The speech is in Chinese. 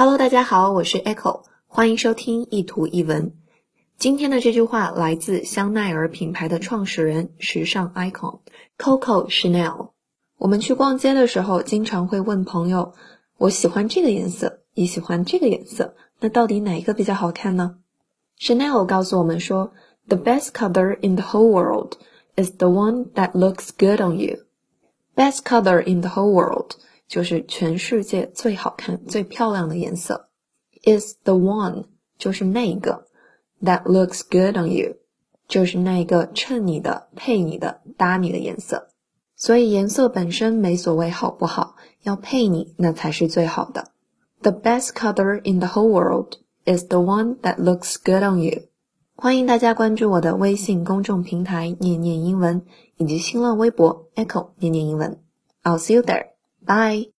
Hello，大家好，我是 Echo，欢迎收听一图一文。今天的这句话来自香奈儿品牌的创始人、时尚 icon Coco Chanel。我们去逛街的时候，经常会问朋友：“我喜欢这个颜色，也喜欢这个颜色，那到底哪一个比较好看呢？”Chanel 告诉我们说：“The best color in the whole world is the one that looks good on you. Best color in the whole world。”就是全世界最好看、最漂亮的颜色，is the one，就是那个，that looks good on you，就是那个衬你的、配你的、搭你的颜色。所以颜色本身没所谓好不好，要配你那才是最好的。The best color in the whole world is the one that looks good on you。欢迎大家关注我的微信公众平台“念念英文”以及新浪微博 “Echo 念念英文”。I'll see you there. Bye.